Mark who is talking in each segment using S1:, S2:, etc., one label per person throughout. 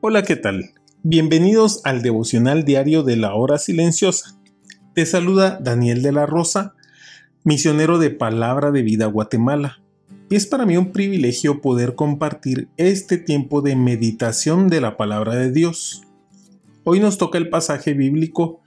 S1: Hola, ¿qué tal? Bienvenidos al devocional diario de la hora silenciosa. Te saluda Daniel de la Rosa, misionero de Palabra de Vida Guatemala. Y es para mí un privilegio poder compartir este tiempo de meditación de la palabra de Dios. Hoy nos toca el pasaje bíblico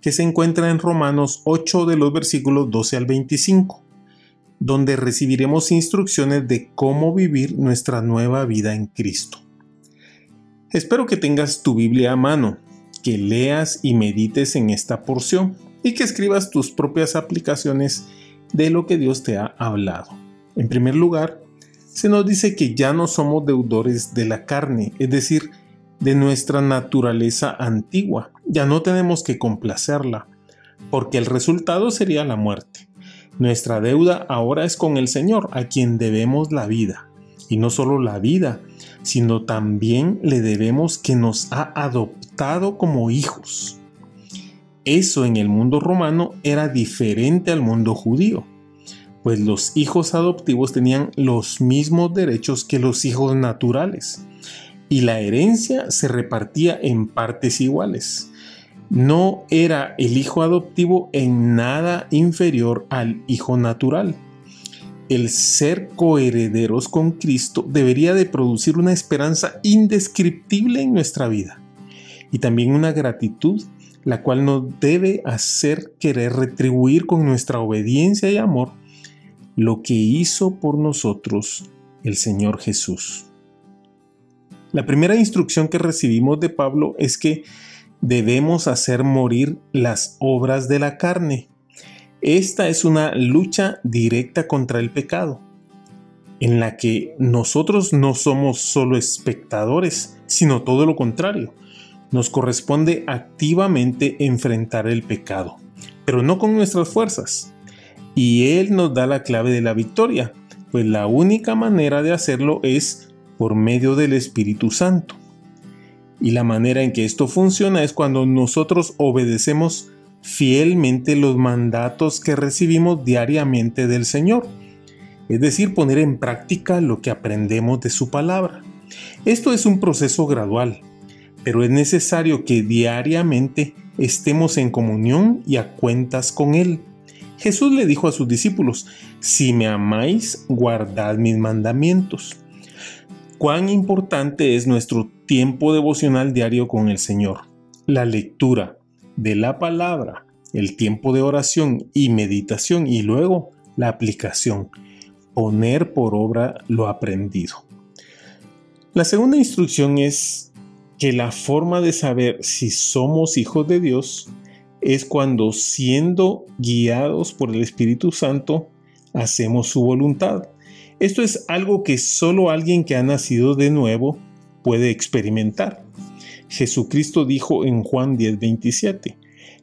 S1: que se encuentra en Romanos 8 de los versículos 12 al 25, donde recibiremos instrucciones de cómo vivir nuestra nueva vida en Cristo. Espero que tengas tu Biblia a mano, que leas y medites en esta porción y que escribas tus propias aplicaciones de lo que Dios te ha hablado. En primer lugar, se nos dice que ya no somos deudores de la carne, es decir, de nuestra naturaleza antigua. Ya no tenemos que complacerla, porque el resultado sería la muerte. Nuestra deuda ahora es con el Señor, a quien debemos la vida. Y no solo la vida, sino también le debemos que nos ha adoptado como hijos. Eso en el mundo romano era diferente al mundo judío, pues los hijos adoptivos tenían los mismos derechos que los hijos naturales, y la herencia se repartía en partes iguales. No era el hijo adoptivo en nada inferior al hijo natural el ser coherederos con Cristo debería de producir una esperanza indescriptible en nuestra vida y también una gratitud la cual nos debe hacer querer retribuir con nuestra obediencia y amor lo que hizo por nosotros el Señor Jesús. La primera instrucción que recibimos de Pablo es que debemos hacer morir las obras de la carne. Esta es una lucha directa contra el pecado, en la que nosotros no somos solo espectadores, sino todo lo contrario. Nos corresponde activamente enfrentar el pecado, pero no con nuestras fuerzas. Y Él nos da la clave de la victoria, pues la única manera de hacerlo es por medio del Espíritu Santo. Y la manera en que esto funciona es cuando nosotros obedecemos fielmente los mandatos que recibimos diariamente del Señor, es decir, poner en práctica lo que aprendemos de su palabra. Esto es un proceso gradual, pero es necesario que diariamente estemos en comunión y a cuentas con Él. Jesús le dijo a sus discípulos, si me amáis, guardad mis mandamientos. Cuán importante es nuestro tiempo devocional diario con el Señor. La lectura, de la palabra, el tiempo de oración y meditación y luego la aplicación, poner por obra lo aprendido. La segunda instrucción es que la forma de saber si somos hijos de Dios es cuando siendo guiados por el Espíritu Santo hacemos su voluntad. Esto es algo que solo alguien que ha nacido de nuevo puede experimentar. Jesucristo dijo en Juan 10:27,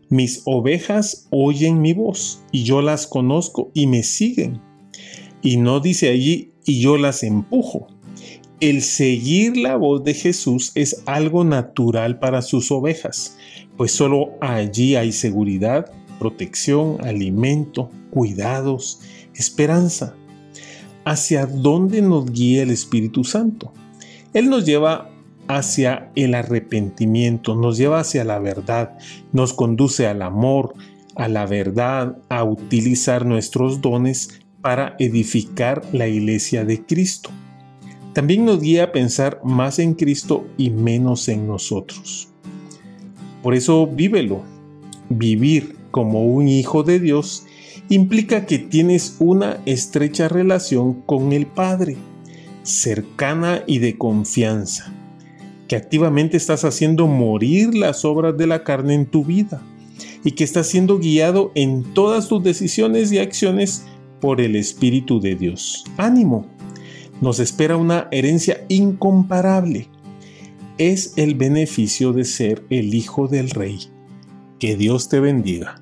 S1: mis ovejas oyen mi voz y yo las conozco y me siguen. Y no dice allí y yo las empujo. El seguir la voz de Jesús es algo natural para sus ovejas, pues solo allí hay seguridad, protección, alimento, cuidados, esperanza. ¿Hacia dónde nos guía el Espíritu Santo? Él nos lleva hacia el arrepentimiento, nos lleva hacia la verdad, nos conduce al amor, a la verdad, a utilizar nuestros dones para edificar la iglesia de Cristo. También nos guía a pensar más en Cristo y menos en nosotros. Por eso vívelo. Vivir como un hijo de Dios implica que tienes una estrecha relación con el Padre, cercana y de confianza que activamente estás haciendo morir las obras de la carne en tu vida y que estás siendo guiado en todas tus decisiones y acciones por el Espíritu de Dios. Ánimo, nos espera una herencia incomparable. es el beneficio de ser el hijo del rey. Que Dios te bendiga.